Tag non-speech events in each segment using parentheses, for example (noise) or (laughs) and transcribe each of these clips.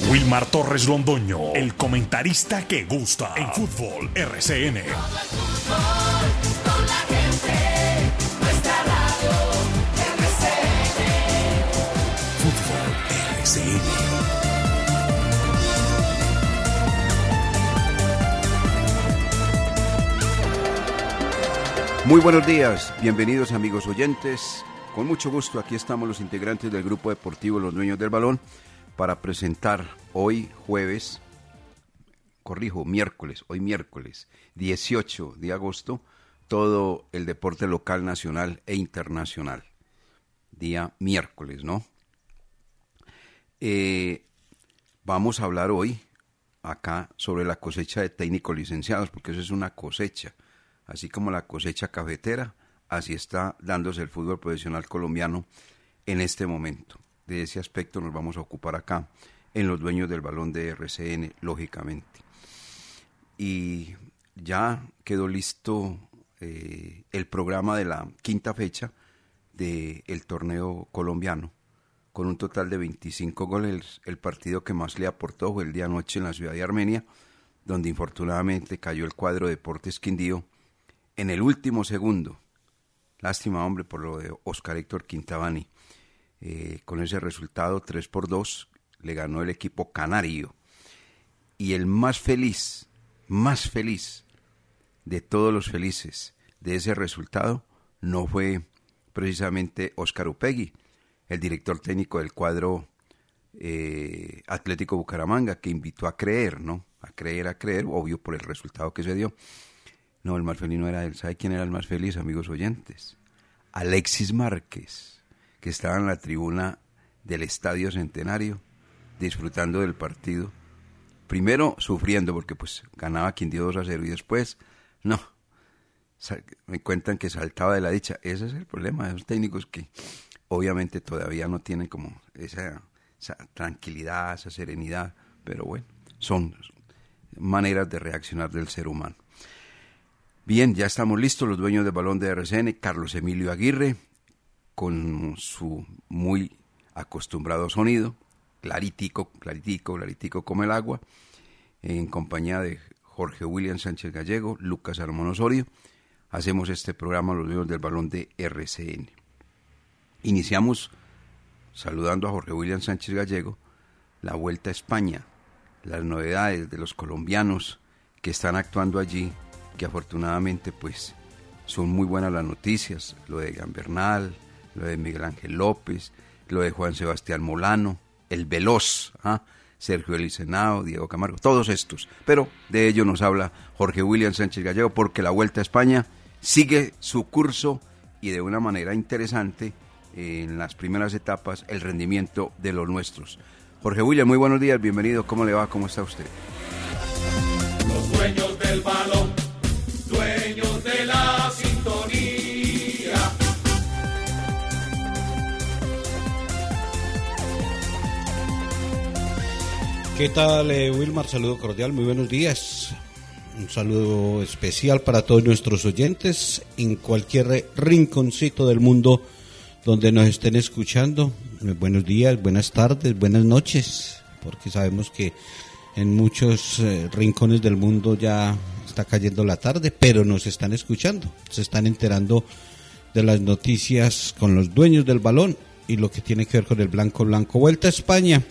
Wilmar Torres Londoño, el comentarista que gusta en fútbol RCN. Muy buenos días, bienvenidos amigos oyentes. Con mucho gusto aquí estamos los integrantes del grupo deportivo Los Dueños del Balón para presentar hoy jueves, corrijo, miércoles, hoy miércoles 18 de agosto, todo el deporte local, nacional e internacional. Día miércoles, ¿no? Eh, vamos a hablar hoy acá sobre la cosecha de técnicos licenciados, porque eso es una cosecha así como la cosecha cafetera, así está dándose el fútbol profesional colombiano en este momento. De ese aspecto nos vamos a ocupar acá, en los dueños del balón de RCN, lógicamente. Y ya quedó listo eh, el programa de la quinta fecha del torneo colombiano, con un total de 25 goles. El partido que más le aportó fue el día noche en la ciudad de Armenia, donde infortunadamente cayó el cuadro Deportes Quindío en el último segundo. Lástima, hombre, por lo de Oscar Héctor Quintabani. Eh, con ese resultado, 3 por 2, le ganó el equipo canario. Y el más feliz, más feliz de todos los felices de ese resultado no fue precisamente Oscar Upegui, el director técnico del cuadro eh, Atlético Bucaramanga, que invitó a creer, ¿no? A creer, a creer, obvio por el resultado que se dio no, el más feliz no era él. ¿Sabe quién era el más feliz, amigos oyentes? Alexis Márquez, que estaba en la tribuna del Estadio Centenario, disfrutando del partido. Primero sufriendo porque pues ganaba quien dio 2 a 0 y después, no, me cuentan que saltaba de la dicha. Ese es el problema de los técnicos que obviamente todavía no tienen como esa, esa tranquilidad, esa serenidad, pero bueno, son maneras de reaccionar del ser humano. Bien, ya estamos listos, los dueños del balón de RCN, Carlos Emilio Aguirre, con su muy acostumbrado sonido, claritico, claritico, claritico como el agua, en compañía de Jorge William Sánchez Gallego, Lucas Armón Osorio, hacemos este programa Los dueños del balón de RCN. Iniciamos saludando a Jorge William Sánchez Gallego, la Vuelta a España, las novedades de los colombianos que están actuando allí que afortunadamente pues son muy buenas las noticias, lo de Gambernal, lo de Miguel Ángel López, lo de Juan Sebastián Molano, el Veloz, ¿ah? Sergio Elicenao, Diego Camargo, todos estos. Pero de ello nos habla Jorge William Sánchez Gallego porque la Vuelta a España sigue su curso y de una manera interesante en las primeras etapas el rendimiento de los nuestros. Jorge William, muy buenos días, bienvenido, ¿cómo le va? ¿Cómo está usted? ¿Qué tal, eh, Wilmar? Saludo cordial, muy buenos días. Un saludo especial para todos nuestros oyentes en cualquier rinconcito del mundo donde nos estén escuchando. Eh, buenos días, buenas tardes, buenas noches, porque sabemos que en muchos eh, rincones del mundo ya está cayendo la tarde, pero nos están escuchando, se están enterando de las noticias con los dueños del balón y lo que tiene que ver con el blanco blanco. Vuelta a España.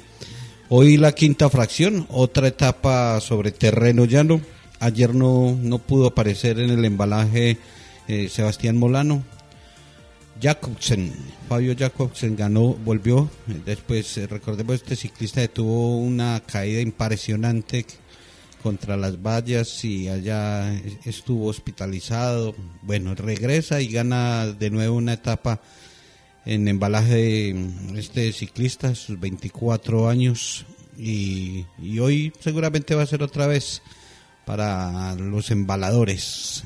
Hoy la quinta fracción, otra etapa sobre terreno llano, ayer no, no pudo aparecer en el embalaje eh, Sebastián Molano. Jacobsen, Fabio Jacobsen ganó, volvió. Después, eh, recordemos, este ciclista tuvo una caída impresionante contra las vallas y allá estuvo hospitalizado. Bueno, regresa y gana de nuevo una etapa en embalaje de este ciclista, sus 24 años. Y, y hoy seguramente va a ser otra vez para los embaladores.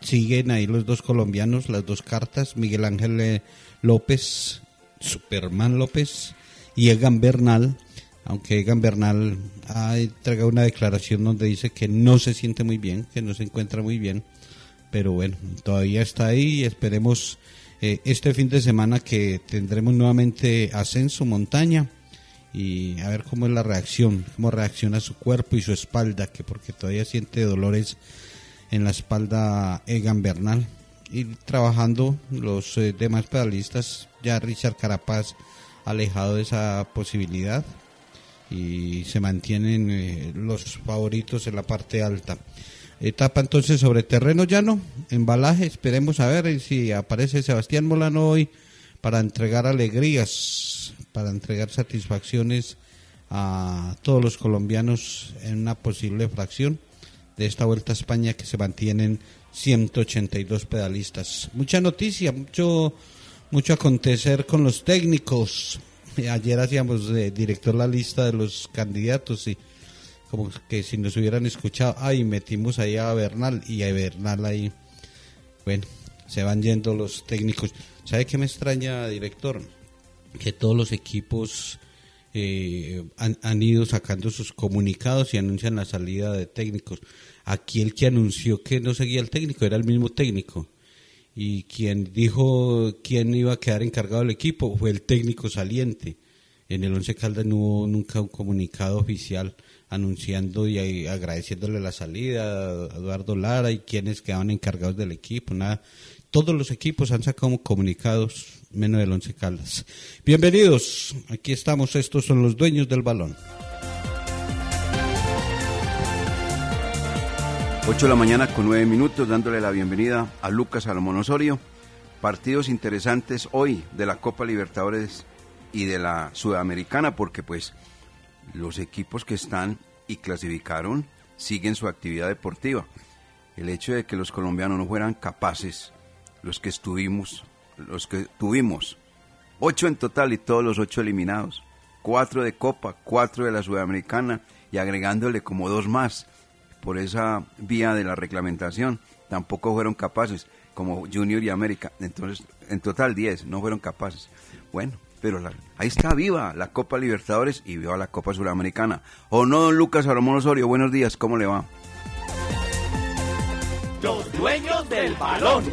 Siguen ahí los dos colombianos, las dos cartas, Miguel Ángel eh, López, Superman López y Egan Bernal aunque Egan Bernal ha entregado una declaración donde dice que no se siente muy bien, que no se encuentra muy bien, pero bueno, todavía está ahí y esperemos eh, este fin de semana que tendremos nuevamente ascenso, montaña, y a ver cómo es la reacción, cómo reacciona su cuerpo y su espalda, que porque todavía siente dolores en la espalda Egan Bernal. Y trabajando los eh, demás pedalistas, ya Richard Carapaz alejado de esa posibilidad, y se mantienen eh, los favoritos en la parte alta. Etapa entonces sobre terreno llano, embalaje, esperemos a ver si aparece Sebastián Molano hoy para entregar alegrías, para entregar satisfacciones a todos los colombianos en una posible fracción de esta Vuelta a España que se mantienen 182 pedalistas. Mucha noticia, mucho mucho acontecer con los técnicos, (laughs) ayer hacíamos de director la lista de los candidatos y como que si nos hubieran escuchado, ay, metimos ahí a Bernal y a Bernal ahí, bueno, se van yendo los técnicos. ¿Sabe qué me extraña, director? Que todos los equipos eh, han, han, ido sacando sus comunicados y anuncian la salida de técnicos. Aquí el que anunció que no seguía el técnico era el mismo técnico y quien dijo quién iba a quedar encargado del equipo fue el técnico saliente. En el Once Caldas no hubo nunca un comunicado oficial anunciando y agradeciéndole la salida a Eduardo Lara y quienes quedaban encargados del equipo, nada. Todos los equipos han sacado comunicados, menos el Once Caldas. Bienvenidos, aquí estamos, estos son los dueños del balón. 8 de la mañana con 9 minutos, dándole la bienvenida a Lucas Salomón Osorio. Partidos interesantes hoy de la Copa Libertadores y de la Sudamericana, porque pues los equipos que están y clasificaron siguen su actividad deportiva. El hecho de que los colombianos no fueran capaces, los que estuvimos, los que tuvimos, ocho en total y todos los ocho eliminados, cuatro de Copa, cuatro de la Sudamericana y agregándole como dos más por esa vía de la reglamentación, tampoco fueron capaces, como Junior y América. Entonces, en total 10, no fueron capaces. Bueno, pero ahí está viva la Copa Libertadores y viva la Copa Suramericana. ¿O no, don Lucas Salomón Osorio? Buenos días, ¿cómo le va? Los dueños del balón.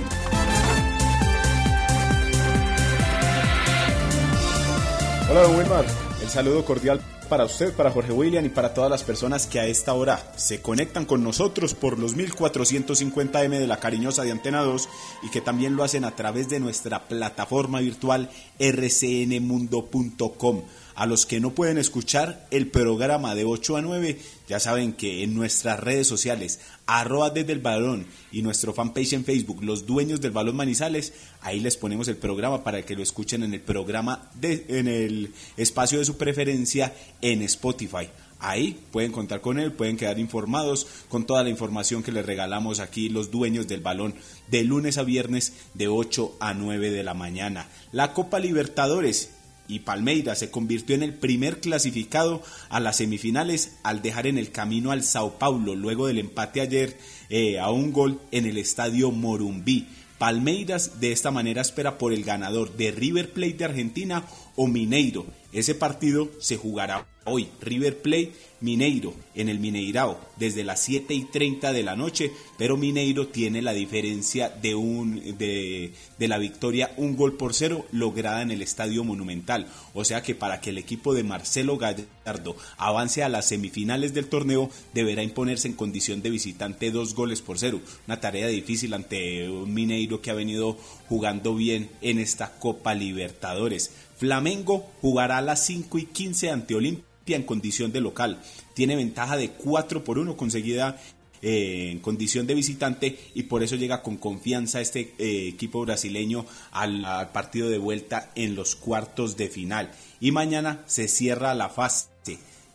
Hola, don Wilmar. El saludo cordial para usted, para Jorge William y para todas las personas que a esta hora se conectan con nosotros por los 1450M de la cariñosa de Antena 2 y que también lo hacen a través de nuestra plataforma virtual rcnmundo.com. A los que no pueden escuchar el programa de 8 a 9, ya saben que en nuestras redes sociales, arroba desde el balón y nuestro fanpage en Facebook, los dueños del balón Manizales, ahí les ponemos el programa para que lo escuchen en el programa, de, en el espacio de su preferencia en Spotify. Ahí pueden contar con él, pueden quedar informados con toda la información que les regalamos aquí los dueños del balón de lunes a viernes de 8 a 9 de la mañana. La Copa Libertadores y Palmeiras se convirtió en el primer clasificado a las semifinales al dejar en el camino al Sao Paulo luego del empate ayer eh, a un gol en el estadio Morumbí. Palmeiras de esta manera espera por el ganador de River Plate de Argentina o Mineiro. Ese partido se jugará hoy. River Plate Mineiro en el Mineirao desde las 7 y 30 de la noche, pero Mineiro tiene la diferencia de, un, de, de, la victoria un gol por cero lograda en el Estadio Monumental. O sea que para que el equipo de Marcelo Gallardo avance a las semifinales del torneo, deberá imponerse en condición de visitante dos goles por cero. Una tarea difícil ante un Mineiro que ha venido jugando bien en esta Copa Libertadores. Flamengo jugará a las 5 y 15 ante Olimpia en condición de local. Tiene ventaja de 4 por 1 conseguida eh, en condición de visitante y por eso llega con confianza este eh, equipo brasileño al, al partido de vuelta en los cuartos de final. Y mañana se cierra la fase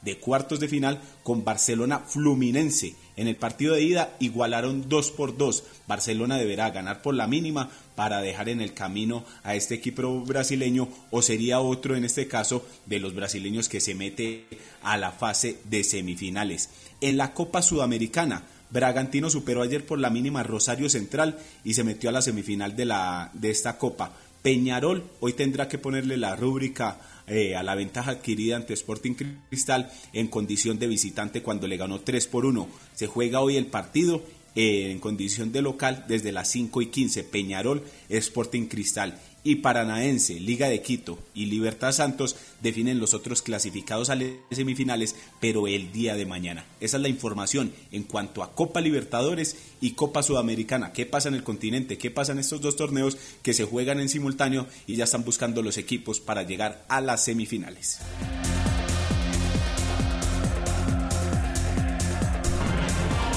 de cuartos de final con Barcelona Fluminense. En el partido de ida igualaron 2 por 2. Barcelona deberá ganar por la mínima para dejar en el camino a este equipo brasileño o sería otro en este caso de los brasileños que se mete a la fase de semifinales. En la Copa Sudamericana, Bragantino superó ayer por la mínima Rosario Central y se metió a la semifinal de, la, de esta Copa. Peñarol hoy tendrá que ponerle la rúbrica eh, a la ventaja adquirida ante Sporting Cristal en condición de visitante cuando le ganó 3 por 1. Se juega hoy el partido eh, en condición de local desde las 5 y 15. Peñarol, Sporting Cristal y Paranaense, Liga de Quito y Libertad Santos definen los otros clasificados a semifinales, pero el día de mañana. Esa es la información en cuanto a Copa Libertadores y Copa Sudamericana. ¿Qué pasa en el continente? ¿Qué pasa en estos dos torneos que se juegan en simultáneo y ya están buscando los equipos para llegar a las semifinales?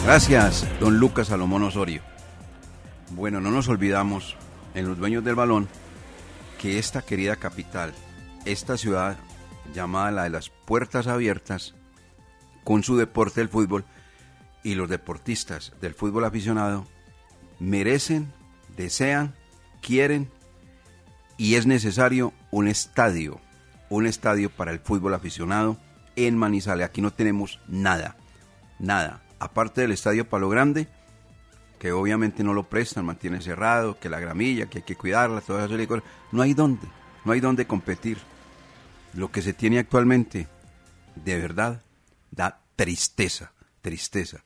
Gracias, don Lucas Salomón Osorio. Bueno, no nos olvidamos en los dueños del balón que esta querida capital, esta ciudad llamada la de las puertas abiertas, con su deporte el fútbol, y los deportistas del fútbol aficionado merecen, desean, quieren y es necesario un estadio, un estadio para el fútbol aficionado en Manizales. Aquí no tenemos nada, nada. Aparte del estadio Palo Grande, que obviamente no lo prestan, mantiene cerrado, que la gramilla, que hay que cuidarla, todas esas cosas. No hay dónde, no hay dónde competir. Lo que se tiene actualmente, de verdad, da tristeza, tristeza.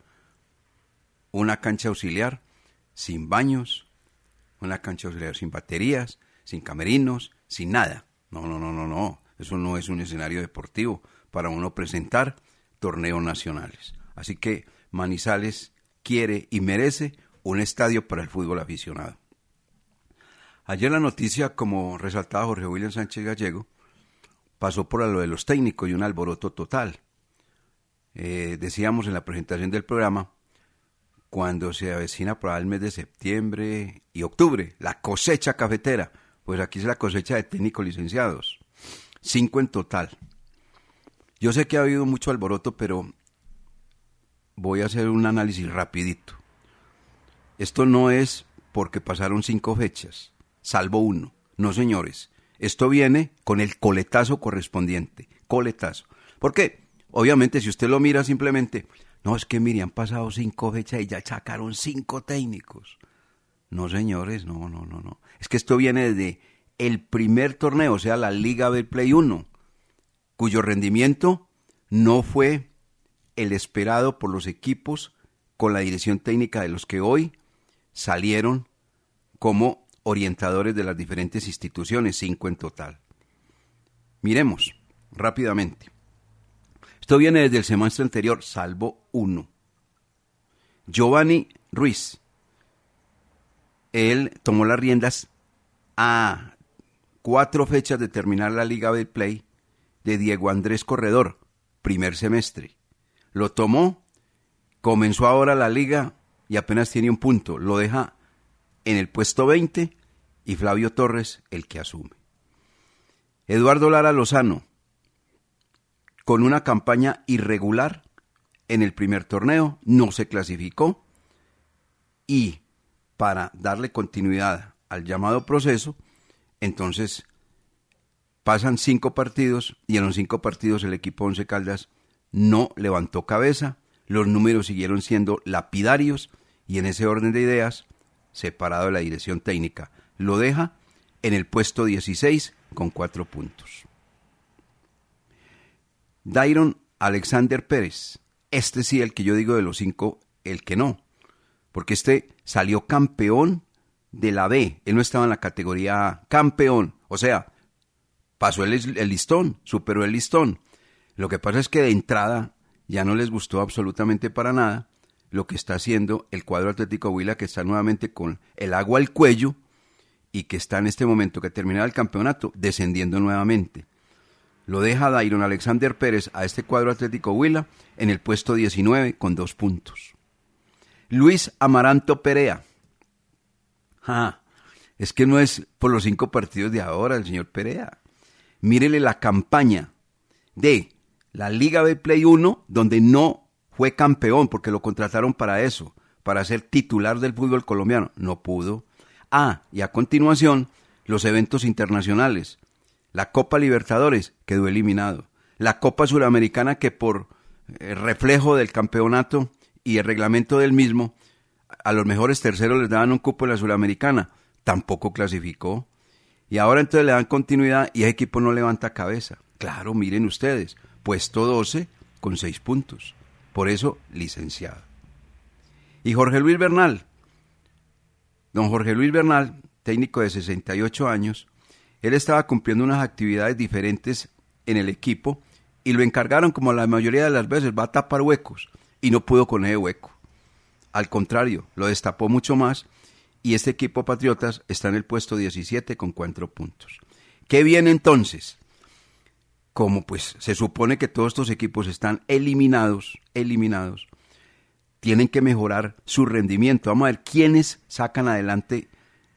Una cancha auxiliar sin baños, una cancha auxiliar sin baterías, sin camerinos, sin nada. No, no, no, no, no. Eso no es un escenario deportivo para uno presentar torneos nacionales. Así que Manizales quiere y merece un estadio para el fútbol aficionado. Ayer la noticia, como resaltaba Jorge William Sánchez Gallego, pasó por lo de los técnicos y un alboroto total. Eh, decíamos en la presentación del programa, cuando se avecina para el mes de septiembre y octubre, la cosecha cafetera, pues aquí es la cosecha de técnicos licenciados, cinco en total. Yo sé que ha habido mucho alboroto, pero voy a hacer un análisis rapidito. Esto no es porque pasaron cinco fechas, salvo uno. No, señores. Esto viene con el coletazo correspondiente. Coletazo. ¿Por qué? Obviamente, si usted lo mira simplemente, no, es que mire, han pasado cinco fechas y ya sacaron cinco técnicos. No, señores, no, no, no, no. Es que esto viene desde el primer torneo, o sea, la Liga del Play 1, cuyo rendimiento no fue el esperado por los equipos con la dirección técnica de los que hoy salieron como orientadores de las diferentes instituciones, cinco en total. Miremos rápidamente. Esto viene desde el semestre anterior, salvo uno. Giovanni Ruiz. Él tomó las riendas a cuatro fechas de terminar la Liga de Play de Diego Andrés Corredor, primer semestre lo tomó, comenzó ahora la liga y apenas tiene un punto, lo deja en el puesto 20 y Flavio Torres el que asume. Eduardo Lara Lozano, con una campaña irregular en el primer torneo, no se clasificó y para darle continuidad al llamado proceso, entonces pasan cinco partidos y en los cinco partidos el equipo Once Caldas no levantó cabeza, los números siguieron siendo lapidarios y en ese orden de ideas, separado de la dirección técnica, lo deja en el puesto 16 con cuatro puntos. Dairon Alexander Pérez, este sí el que yo digo de los cinco, el que no, porque este salió campeón de la B, él no estaba en la categoría A, campeón, o sea, pasó el, el listón, superó el listón, lo que pasa es que de entrada ya no les gustó absolutamente para nada lo que está haciendo el cuadro Atlético Huila, que está nuevamente con el agua al cuello y que está en este momento que termina el campeonato descendiendo nuevamente. Lo deja Dairon Alexander Pérez a este cuadro Atlético Huila en el puesto 19 con dos puntos. Luis Amaranto Perea. es que no es por los cinco partidos de ahora el señor Perea. Mírele la campaña de la Liga de Play 1, donde no fue campeón, porque lo contrataron para eso, para ser titular del fútbol colombiano. No pudo. Ah, y a continuación, los eventos internacionales. La Copa Libertadores quedó eliminado. La Copa Suramericana que por eh, reflejo del campeonato y el reglamento del mismo, a los mejores terceros les daban un cupo en la Suramericana. Tampoco clasificó. Y ahora entonces le dan continuidad y ese equipo no levanta cabeza. Claro, miren ustedes, puesto 12 con 6 puntos. Por eso, licenciado. Y Jorge Luis Bernal. Don Jorge Luis Bernal, técnico de 68 años, él estaba cumpliendo unas actividades diferentes en el equipo y lo encargaron, como la mayoría de las veces, va a tapar huecos y no pudo con ese hueco. Al contrario, lo destapó mucho más y este equipo Patriotas está en el puesto 17 con 4 puntos. ¿Qué viene entonces? Como pues se supone que todos estos equipos están eliminados, eliminados, tienen que mejorar su rendimiento. Vamos a ver quiénes sacan adelante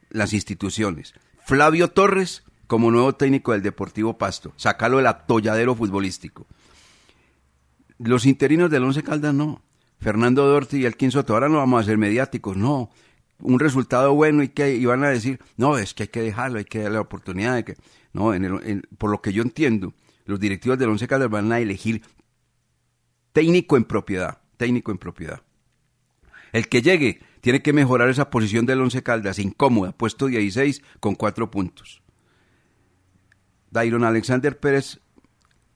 las instituciones. Flavio Torres como nuevo técnico del Deportivo Pasto, sacarlo del atolladero futbolístico. Los interinos del Once Caldas no. Fernando Dorti y el Soto, ahora no vamos a ser mediáticos, no. Un resultado bueno y que iban a decir, no, es que hay que dejarlo, hay que darle la oportunidad de que. No, por lo que yo entiendo, los directivos del Once Caldas van a elegir técnico en propiedad, técnico en propiedad. El que llegue tiene que mejorar esa posición del Once Caldas, incómoda, puesto 16 con cuatro puntos. Dairon Alexander Pérez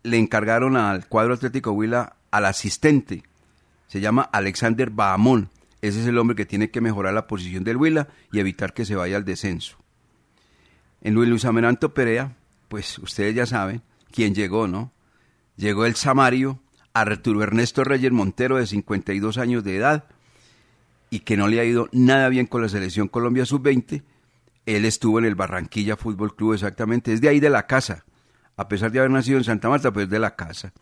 le encargaron al cuadro Atlético Huila al asistente, se llama Alexander Bahamón. Ese es el hombre que tiene que mejorar la posición del Huila y evitar que se vaya al descenso. En Luis Luis Ameranto Perea, pues ustedes ya saben quién llegó, ¿no? Llegó el Samario, Arturo Ernesto Reyes Montero, de 52 años de edad, y que no le ha ido nada bien con la selección Colombia Sub-20. Él estuvo en el Barranquilla Fútbol Club exactamente, es de ahí de la casa, a pesar de haber nacido en Santa Marta, pues es de la casa.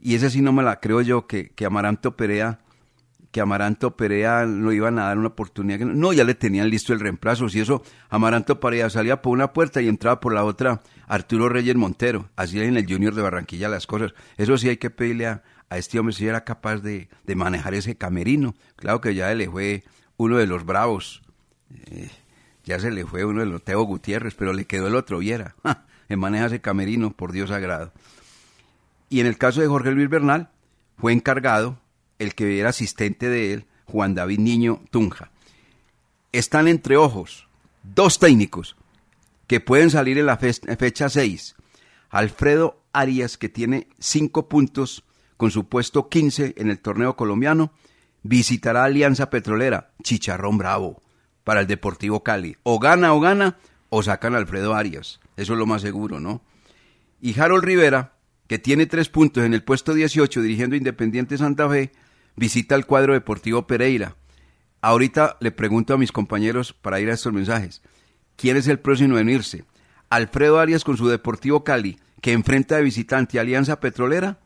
Y esa sí no me la creo yo, que, que Amaranto Perea, que Amaranto Perea lo iban a dar una oportunidad. No, ya le tenían listo el reemplazo. Si eso, Amaranto Perea salía por una puerta y entraba por la otra Arturo Reyes Montero. Así en el Junior de Barranquilla las cosas. Eso sí hay que pedirle a, este hombre si era capaz de, manejar ese camerino. Claro que ya le fue uno de los bravos, eh, ya se le fue uno de los Teo Gutiérrez, pero le quedó el otro, viera, (laughs) en maneja ese camerino, por Dios sagrado. Y en el caso de Jorge Luis Bernal, fue encargado el que era asistente de él, Juan David Niño Tunja. Están entre ojos dos técnicos que pueden salir en la fecha 6. Alfredo Arias, que tiene cinco puntos con su puesto 15 en el torneo colombiano, visitará Alianza Petrolera, Chicharrón Bravo, para el Deportivo Cali. O gana o gana, o sacan a Alfredo Arias. Eso es lo más seguro, ¿no? Y Harold Rivera, que tiene tres puntos en el puesto 18 dirigiendo Independiente Santa Fe, visita el cuadro Deportivo Pereira. Ahorita le pregunto a mis compañeros para ir a estos mensajes, ¿quién es el próximo en irse? ¿Alfredo Arias con su Deportivo Cali, que enfrenta de visitante Alianza Petrolera?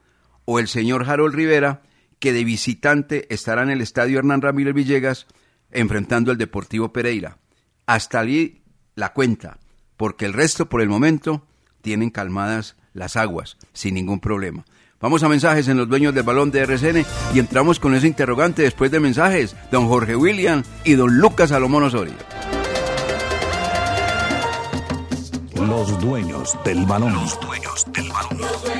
o el señor Harold Rivera, que de visitante estará en el estadio Hernán Ramírez Villegas enfrentando al Deportivo Pereira. Hasta allí la cuenta, porque el resto por el momento tienen calmadas las aguas, sin ningún problema. Vamos a mensajes en los dueños del balón de RCN y entramos con ese interrogante después de mensajes, don Jorge William y don Lucas Salomón Osorio. Los dueños del balón. Los dueños del balón.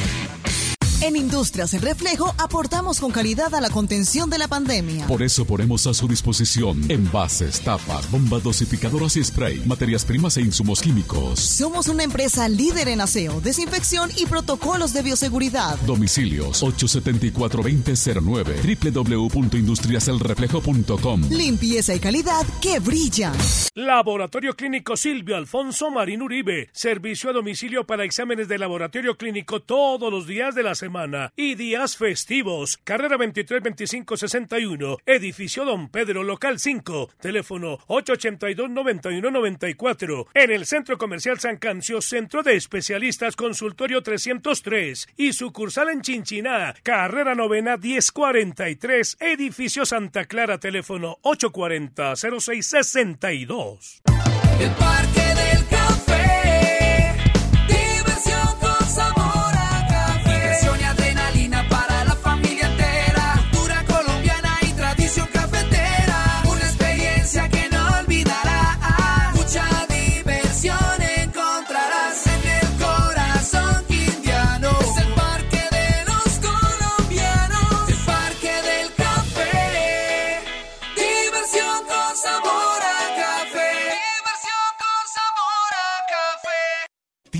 En Industrias El Reflejo aportamos con calidad a la contención de la pandemia. Por eso ponemos a su disposición envases, tapas, bombas dosificadoras y spray, materias primas e insumos químicos. Somos una empresa líder en aseo, desinfección y protocolos de bioseguridad. Domicilios 874-2009 www.industriaselreflejo.com Limpieza y calidad que brillan. Laboratorio Clínico Silvio Alfonso Marín Uribe. Servicio a domicilio para exámenes de laboratorio clínico todos los días de la semana y días festivos. Carrera 23 25 61. Edificio Don Pedro, local 5. Teléfono 882 91 94. En el Centro Comercial San Cancio, Centro de Especialistas Consultorio 303 y sucursal en Chinchiná, carrera novena 1043, edificio Santa Clara, teléfono 840 0662. El Parque del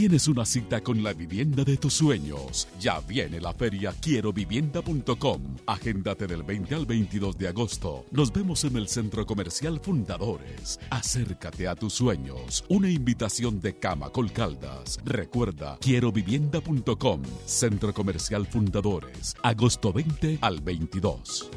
Tienes una cita con la vivienda de tus sueños. Ya viene la feria quierovivienda.com. Agéndate del 20 al 22 de agosto. Nos vemos en el Centro Comercial Fundadores. Acércate a tus sueños. Una invitación de Cama Colcaldas. Recuerda quierovivienda.com. Centro Comercial Fundadores. Agosto 20 al 22.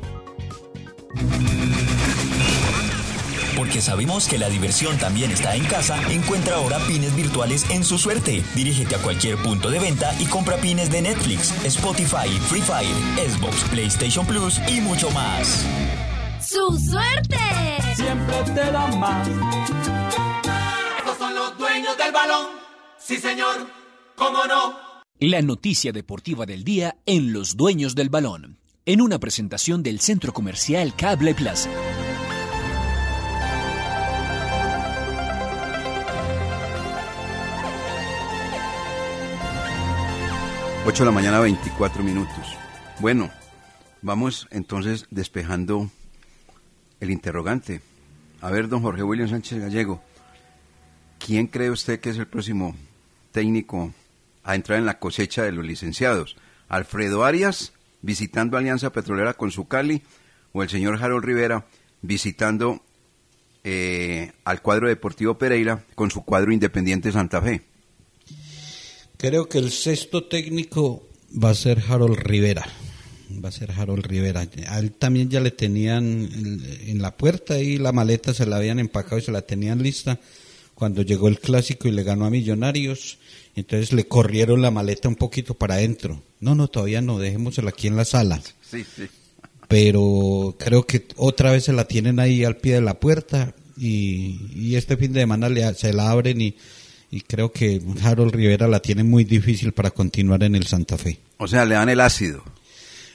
Porque sabemos que la diversión también está en casa, encuentra ahora pines virtuales en su suerte. Dirígete a cualquier punto de venta y compra pines de Netflix, Spotify, Free Fire, Xbox, PlayStation Plus y mucho más. ¡Su suerte! Siempre te da más. Estos son los dueños del balón. Sí, señor. ¿Cómo no? La noticia deportiva del día en Los Dueños del Balón, en una presentación del Centro Comercial Cable Plaza. 8 de la mañana, 24 minutos. Bueno, vamos entonces despejando el interrogante. A ver, don Jorge William Sánchez Gallego, ¿quién cree usted que es el próximo técnico a entrar en la cosecha de los licenciados? ¿Alfredo Arias visitando Alianza Petrolera con su Cali o el señor Harold Rivera visitando eh, al cuadro deportivo Pereira con su cuadro Independiente Santa Fe? Creo que el sexto técnico va a ser Harold Rivera. Va a ser Harold Rivera. A él también ya le tenían en, la puerta y la maleta se la habían empacado y se la tenían lista cuando llegó el clásico y le ganó a Millonarios. Entonces le corrieron la maleta un poquito para adentro. No, no, todavía no, dejémosela aquí en la sala. Sí, sí. Pero creo que otra vez se la tienen ahí al pie de la puerta y, y este fin de semana le, se la abren y, y creo que Harold Rivera la tiene muy difícil para continuar en el Santa Fe. O sea, le dan el ácido.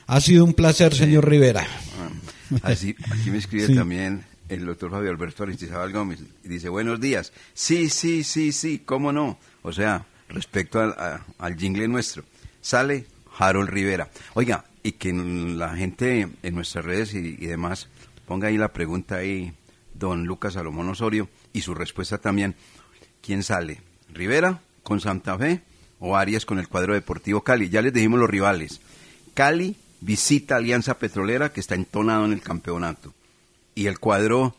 Ha sido un placer, señor Rivera. Ah, Así, aquí me escribe Sí. también el doctor Fabio Alberto Aristizábal Gómez y dice, buenos días. Sí, sí, sí, sí, cómo no. O sea, respecto al, a- al jingle nuestro, sale Harold Rivera. Oiga, y que la gente en nuestras redes y, y demás ponga ahí la pregunta ahí, don Lucas Salomón Osorio, y su respuesta también. ¿Quién sale? ¿Rivera con Santa Fe o Arias con el cuadro deportivo Cali? Ya les dijimos los rivales. Cali visita Alianza Petrolera que está entonado en el campeonato. Y el cuadro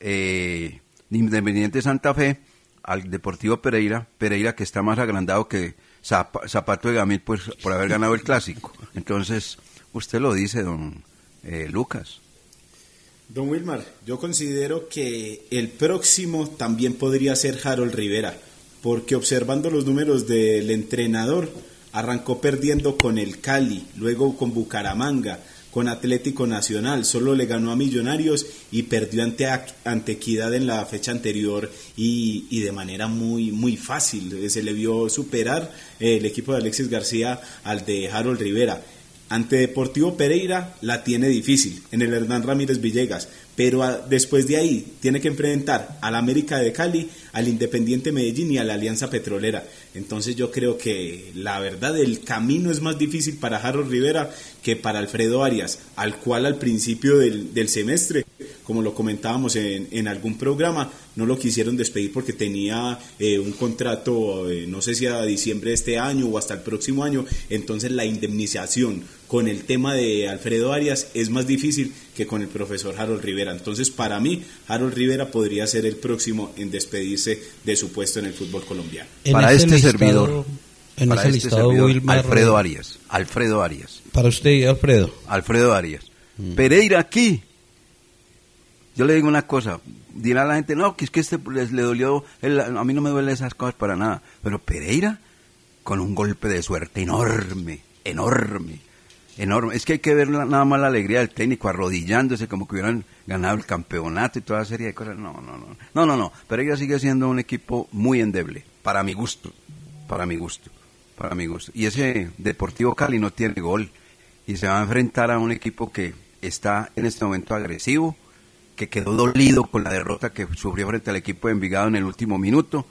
eh, de Independiente Santa Fe al Deportivo Pereira, Pereira que está más agrandado que Zap- Zapato de Gamil pues, por haber ganado el clásico. Entonces, usted lo dice, don eh, Lucas. Don Wilmar, yo considero que el próximo también podría ser Harold Rivera, porque observando los números del entrenador, arrancó perdiendo con el Cali, luego con Bucaramanga, con Atlético Nacional, solo le ganó a Millonarios y perdió ante, ante Equidad en la fecha anterior y, y de manera muy, muy fácil. Eh, Se le vio superar eh, el equipo de Alexis García al de Harold Rivera. Ante Deportivo Pereira la tiene difícil en el Hernán Ramírez Villegas, pero después de ahí tiene que enfrentar al América de Cali, al Independiente Medellín y a la Alianza Petrolera. Entonces yo creo que la verdad el camino es más difícil para Harold Rivera que para Alfredo Arias, al cual al principio del, del semestre, como lo comentábamos en, en algún programa, no lo quisieron despedir porque tenía eh, un contrato, eh, no sé si a diciembre de este año o hasta el próximo año, entonces la indemnización con el tema de Alfredo Arias es más difícil que con el profesor Harold Rivera. Entonces, para mí, Harold Rivera podría ser el próximo en despedirse de su puesto en el fútbol colombiano. En para este listado- servidor, en para ese este listado, servidor, Wilmar- Alfredo Arias, Alfredo Arias, Para usted, Alfredo. Alfredo Arias. Pereira aquí. Yo le digo una cosa, dirá la gente, no, que es que este les, le dolió, el- a mí no me duelen esas cosas para nada, pero Pereira con un golpe de suerte enorme, enorme, enorme. Es que hay que ver nada más la alegría del técnico arrodillándose como que hubieran ganado el campeonato y toda serie de cosas. No, no, no. No, no, no. Pereira sigue siendo un equipo muy endeble, para mi gusto, para mi gusto, para mi gusto. Y ese Deportivo Cali no tiene gol y se va a enfrentar a un equipo que está en este momento agresivo, que quedó dolido con la derrota que sufrió frente al equipo de Envigado en el último minuto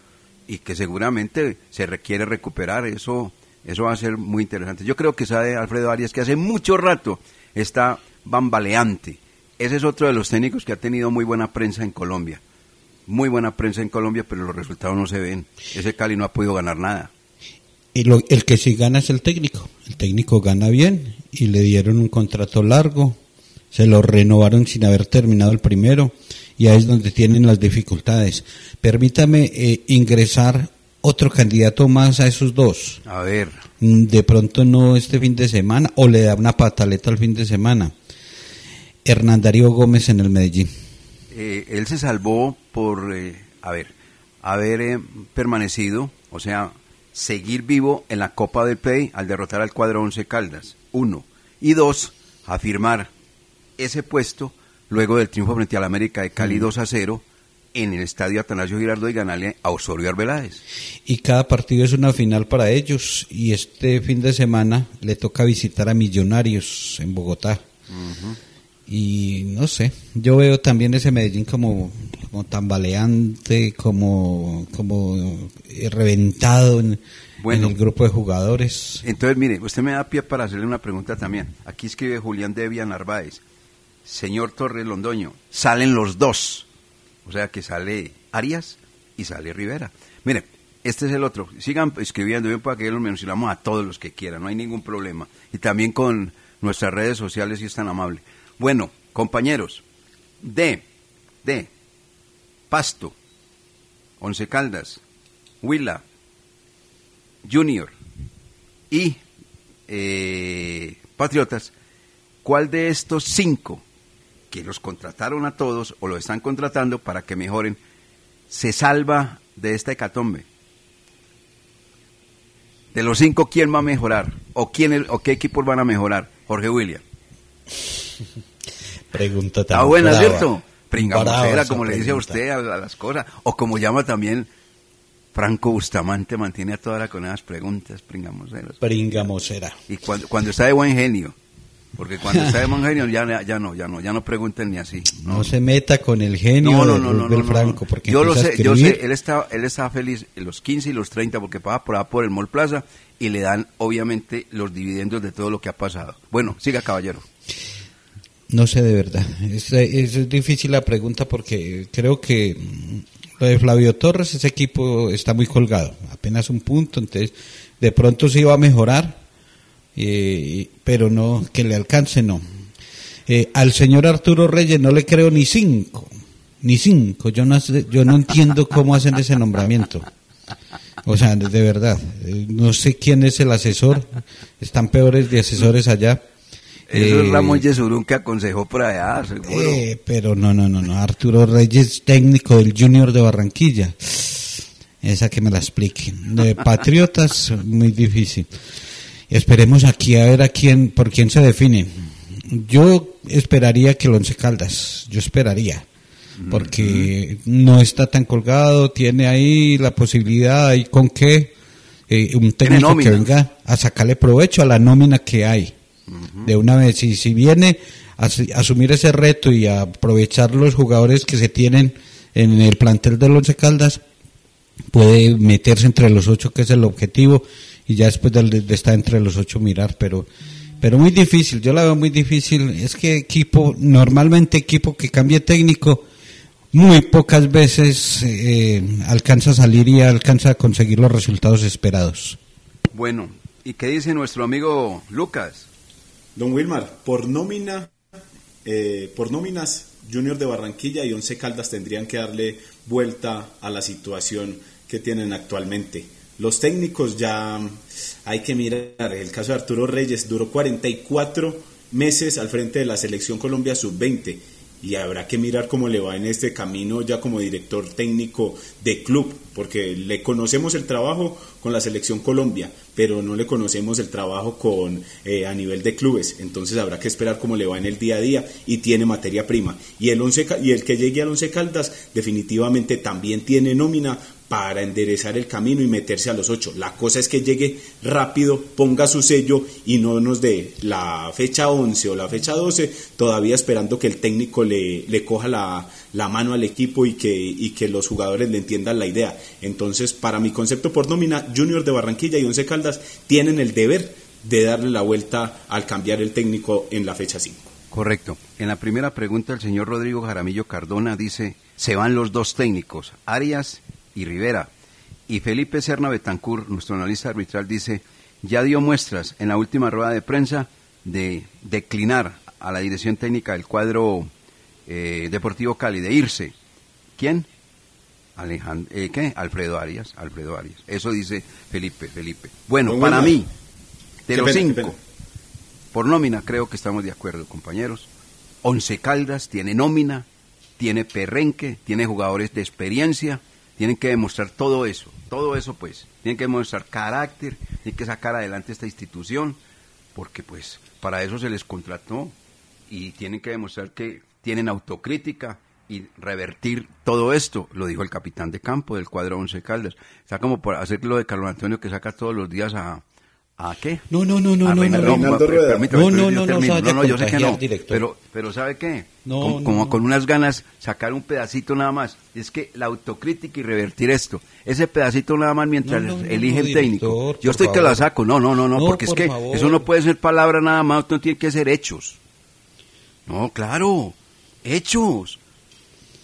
y que seguramente se requiere recuperar. Eso, eso va a ser muy interesante. Yo creo que sabe Alfredo Arias que hace mucho rato está bambaleante. Ese es otro de los técnicos que ha tenido muy buena prensa en Colombia. Muy buena prensa en Colombia, pero los resultados no se ven. Ese Cali no ha podido ganar nada. Y lo- el que sí gana es el técnico. El técnico gana bien y le dieron un contrato largo. Se lo renovaron sin haber terminado el primero y ahí es donde tienen las dificultades. Permítame eh, ingresar otro candidato más a esos dos. A ver, Mm, De pronto no este fin de semana o le da una pataleta al fin de semana. Hernán Darío Gómez en el Medellín. eh, él se salvó por, eh, a ver, haber eh, permanecido, o sea, seguir vivo en la Copa del Play al derrotar al cuadro Once Caldas, uno. Y dos, afirmar ese puesto luego del triunfo frente al América de Cali 2 a 0 en el estadio Atanasio Girardot y ganarle a Osorio Arbeláez. y cada partido es una final para ellos y este fin de semana le toca visitar a Millonarios en Bogotá y no sé yo veo también ese Medellín como, como tambaleante como como eh, reventado en, Bueno. en el grupo de jugadores Entonces, mire, usted me da pie para hacerle una pregunta también. Aquí escribe Julián Devia Narváez. Señor Torres Londoño, salen los dos. O sea que sale Arias y sale Rivera. Mire, este es el otro. Sigan escribiendo bien para que los mencionamos a todos los que quieran, no hay ningún problema. Y también con nuestras redes sociales si es tan amable. Bueno, compañeros, de, de, Pasto, Once Caldas, Huila, Junior y eh, Patriotas, ¿cuál de estos cinco que los contrataron a todos o los están contratando para que mejoren, se salva de esta hecatombe? De los cinco, ¿quién va a mejorar? ¿O, quién, o qué equipos van a mejorar? Jorge William. (laughs) pregunta tan Está buena, brava. ¿cierto? Pringamosera, como le dice a usted a, las cosas. O como llama también Franco Bustamante, mantiene a toda hora con esas preguntas pringamoseras. Pringamosera. Y cuando, cuando está de buen genio. Porque cuando (laughs) está de buen genio ya, ya no, ya no, ya no pregunten ni así. no se meta con el genio No, no, de no, no, Rubén no, no, Franco porque yo lo sé, yo sé, él está, él está feliz en los 15 y los 30 porque pasa por el Mall Plaza y le dan obviamente los dividendos de todo lo que ha pasado. Bueno, siga caballero. No sé de verdad. Es, es difícil la pregunta porque creo que mm, lo de Flavio Torres, ese equipo está muy colgado. Apenas un punto, entonces de pronto sí va a mejorar, eh, pero no, que le alcance, no. Eh, al señor Arturo Reyes no le creo ni cinco, ni cinco. Yo no, yo no entiendo cómo hacen ese nombramiento. O sea, de, de verdad, eh, no sé quién es el asesor. Están peores de asesores allá. Eso es Eh, Ramón Yesurún que aconsejó por allá, seguro. eh, pero no, no, no, no. Arturo Reyes, técnico del Junior de Barranquilla. Esa que me la expliquen. De Patriotas, muy difícil. Esperemos aquí a ver a quién, por quién se define. Yo esperaría que el Once Caldas, yo esperaría, porque no está tan colgado, tiene ahí la posibilidad, y con que eh, un técnico que venga a sacarle provecho a la nómina que hay. de una vez. Y si viene a as- asumir ese reto y a aprovechar los jugadores que se tienen en el plantel del Once Caldas, puede meterse entre los ocho, que es el objetivo, y ya después de, de estar entre los ocho mirar, pero pero muy difícil, yo la veo muy difícil, es que equipo, normalmente equipo que cambie técnico, muy pocas veces eh, alcanza a salir y alcanza a conseguir los resultados esperados. Bueno, ¿y qué dice nuestro amigo Lucas? Don Wilmar, por nómina, eh, por nóminas, Junior de Barranquilla y Once Caldas tendrían que darle vuelta a la situación que tienen actualmente. Los técnicos ya hay que mirar. El caso de Arturo Reyes duró 44 meses al frente de la selección Colombia sub-20 y habrá que mirar cómo le va en este camino ya como director técnico de club, porque le conocemos el trabajo con la selección Colombia, pero no le conocemos el trabajo con eh, a nivel de clubes, entonces habrá que esperar cómo le va en el día a día y tiene materia prima. Y el once, y el que llegue al Once Caldas definitivamente también tiene nómina para enderezar el camino y meterse a los ocho. La cosa es que llegue rápido, ponga su sello y no nos dé la fecha 11 o la fecha 12, todavía esperando que el técnico le, le coja la, la mano al equipo y que, y que los jugadores le entiendan la idea. Entonces, para mi concepto por nómina, Junior de Barranquilla y Once Caldas tienen el deber de darle la vuelta al cambiar el técnico en la fecha 5. Correcto. En la primera pregunta, el señor Rodrigo Jaramillo Cardona dice, se van los dos técnicos, Arias y Rivera. Y Felipe Serna Betancur, nuestro analista arbitral, dice, ya dio muestras en la última rueda de prensa de declinar a la dirección técnica del cuadro eh, Deportivo Cali, de irse. ¿Quién? Alejand eh, ¿Qué? Alfredo Arias, Alfredo Arias. Eso dice Felipe, Felipe. Bueno, para mí, de Qué los pena, cinco, por nómina creo que estamos de acuerdo, compañeros. Once Caldas tiene nómina, tiene perrenque, tiene jugadores de experiencia, tienen que demostrar todo eso, todo eso pues, tienen que demostrar carácter, tienen que sacar adelante esta institución, porque pues para eso se les contrató y tienen que demostrar que tienen autocrítica y revertir todo esto, lo dijo el capitán de campo del cuadro Once Caldas. Está como por hacer lo de Carlos Antonio que saca todos los días a... ¿A qué? No, no, no, no, A no, Reinaldo- no, Rueda. No, no, no, no no, a yo sé que no, director. pero, pero ¿sabe qué? No, como, no, como no. con unas ganas, sacar un pedacito nada más. Es que la autocrítica y revertir esto, ese pedacito nada más mientras No, no, no, eligen no, técnico. director, Yo estoy que la saco, no, no, no, no, No, porque es que favor. eso no puede ser palabra nada más, no tiene que ser hechos. No, claro, hechos.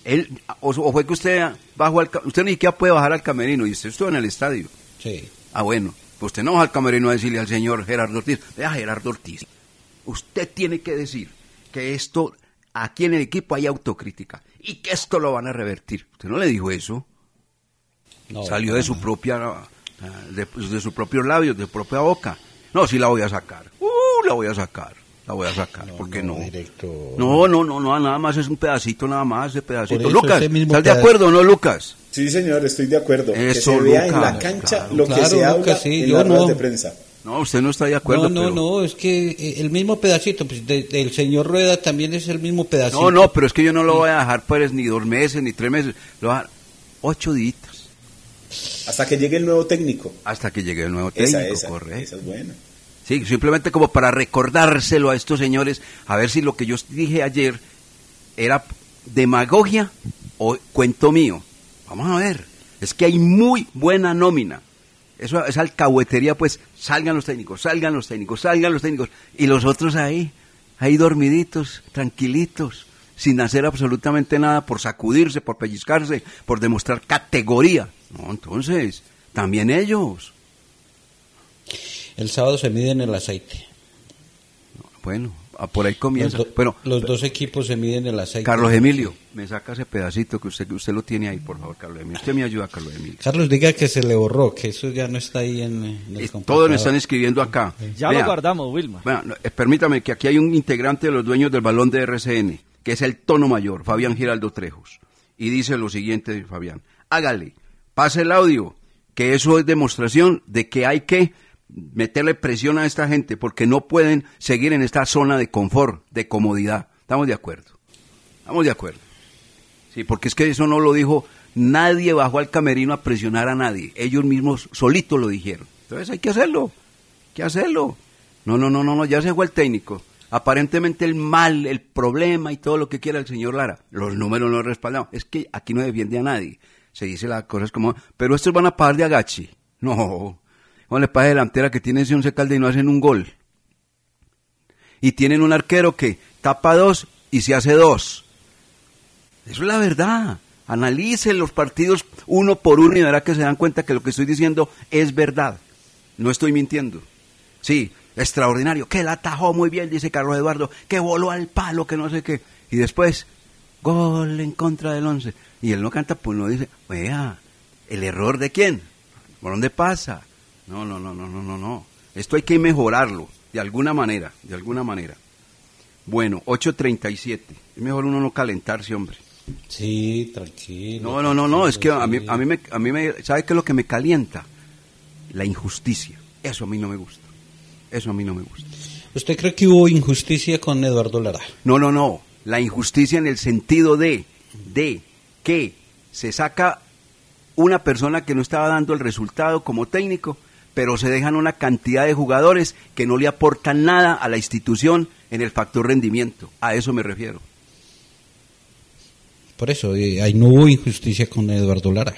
Él, o, o fue que usted bajó al, usted ni siquiera puede bajar al camerino y usted estuvo en el estadio. Sí. Ah, bueno, pues usted no baja al camerino a decirle al señor Gerardo Ortiz, vea Gerardo Ortiz, usted tiene que decir que esto, aquí en el equipo hay autocrítica y que esto lo van a revertir. Usted no le dijo eso, No, salió de su propia, de, de sus propios labios, de su propia boca. No, sí la voy a sacar, uh, la voy a sacar, la voy a sacar, ¿por qué no? No, no, no, no, nada más es un pedacito, nada más de pedacito. Lucas, ese ¿estás de acuerdo o no, Lucas? Sí, señor, estoy de acuerdo. que Eso, se vea en la cancha claro. lo que Claro, se Lucas, habla sí, en yo las ruedas no. de prensa. No, usted no está de acuerdo. No, no, pero- no, es que eh, el mismo pedacito, pues de- del señor Rueda también es el mismo pedacito. No, no, pero es que yo no lo voy a dejar pues ni dos meses ni tres meses, lo voy a dejar ocho días Hasta que llegue el nuevo técnico. hasta que llegue el nuevo técnico, Esa, esa, correcto. esa es buena. Sí, simplemente como para recordárselo a estos señores, a ver si lo que yo dije ayer era demagogia o cuento mío. Vamos a ver, es que hay muy buena nómina. Eso es alcahuetería, pues salgan los técnicos, salgan los técnicos, salgan los técnicos. Y los otros ahí, ahí dormiditos, tranquilitos, sin hacer absolutamente nada por sacudirse, por pellizcarse, por demostrar categoría. No, entonces, también ellos. El sábado se mide en el aceite. Bueno, por ahí comienza. Los, do- Pero, los dos equipos se miden en el aceite. Carlos Emilio, me saca ese pedacito que usted, que usted lo tiene ahí, por favor, Carlos Emilio. Usted me ayuda, Carlos Emilio. Carlos, diga que se le borró, que eso ya no está ahí en, en el Eh, computador. Todos me están escribiendo acá. Ya Vea, lo guardamos, Wilma. vea, no, eh, permítame que aquí hay un integrante de los dueños del balón de RCN, que es el tono mayor, Fabián Giraldo Trejos. Y dice lo siguiente, Fabián. Hágale, pase el audio, que eso es demostración de que hay que meterle presión a esta gente, porque no pueden seguir en esta zona de confort, de comodidad. Estamos de acuerdo. Estamos de acuerdo. Sí, porque es que eso no lo dijo nadie bajó al camerino a presionar a nadie. Ellos mismos solitos lo dijeron. Entonces hay que hacerlo. Hay que hacerlo. No, no, no, no, no, ya se fue el técnico. Aparentemente el mal, el problema y todo lo que quiera el señor Lara. Los números no respaldan. Es que aquí no defiende a nadie. Se dice las cosas como, pero estos van a pagar de agachi. No. O le paga delantera que tiene ese once calde y no hacen un gol. Y tienen un arquero que tapa dos y se hace dos. Eso es la verdad. Analicen los partidos uno por uno y verá que se dan cuenta que lo que estoy diciendo es verdad. No estoy mintiendo. Sí, extraordinario. Que la atajó muy bien, dice Carlos Eduardo. Que voló al palo, que no sé qué. Y después, gol en contra del once. Y él no canta, pues no dice, vea, ¿el error de quién? ¿Por dónde pasa? No, no, no, no, no, no, no. Esto hay que mejorarlo, de alguna manera, de alguna manera. Bueno, 8.37. Es mejor uno no calentarse, hombre. Sí, tranquilo. No, no, no, no, es que a mí, a mí, me, a mí me, ¿sabe qué es lo que me calienta? La injusticia. Eso a mí no me gusta. Eso a mí no me gusta. ¿Usted cree que hubo injusticia con Eduardo Lara? No, no, no. La injusticia en el sentido de, de que se saca una persona que no estaba dando el resultado como técnico, pero se dejan una cantidad de jugadores que no le aportan nada a la institución en el factor rendimiento. A eso me refiero. Por eso, eh, ahí no hubo injusticia con Eduardo Lara.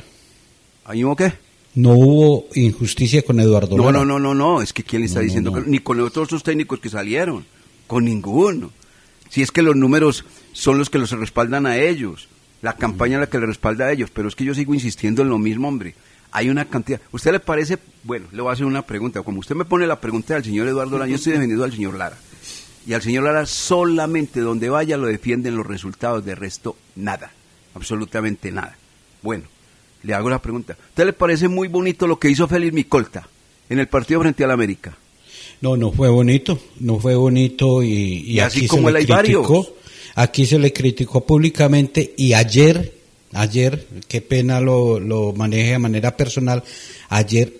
¿Ahí hubo qué? No hubo injusticia con Eduardo No, Lara. no, no, no, no, es que quién le está No, diciendo no. que- ni con los otros técnicos que salieron, con ninguno. Si es que los números son los que los respaldan a ellos, la campaña es la que le respalda a ellos, pero es que yo sigo insistiendo en lo mismo, hombre. Hay una cantidad. ¿Usted le parece? Bueno, le voy a hacer una pregunta. Como usted me pone la pregunta al señor Eduardo Lara, yo estoy defendiendo al señor Lara. Y al señor Lara solamente donde vaya lo defienden los resultados, de resto nada, absolutamente nada. Bueno, le hago la pregunta. ¿Usted le parece muy bonito lo que hizo Félix Micolta en el partido frente al América? No, no fue bonito, no fue bonito y, y Y así aquí como se le criticó, varios. aquí se le criticó públicamente y ayer, ayer, qué pena lo, lo maneje de manera personal, ayer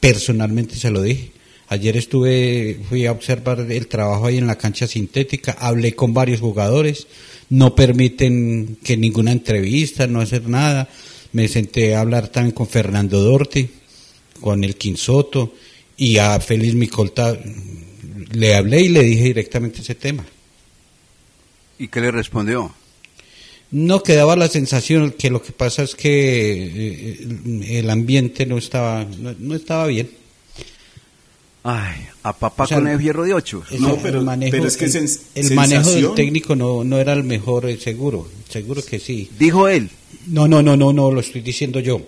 personalmente se lo dije. Ayer estuve, fui a observar el trabajo ahí en la cancha sintética, hablé con varios jugadores, no permiten que ninguna entrevista, no hacer nada. Me senté a hablar también con Fernando Dorti, con el Quinsoto y a Félix Micolta le hablé y le dije directamente ese tema. ¿Y qué le respondió? No quedaba la sensación que lo que pasa es que eh, el ambiente no estaba no, no estaba bien. Ay, a papá O sea, con el fierro de ocho. El- No, el pero- manejo, pero es que el, el manejo del técnico no, no era el mejor, eh, seguro, seguro que sí. Dijo él. No, no, no, no, no, lo estoy diciendo yo.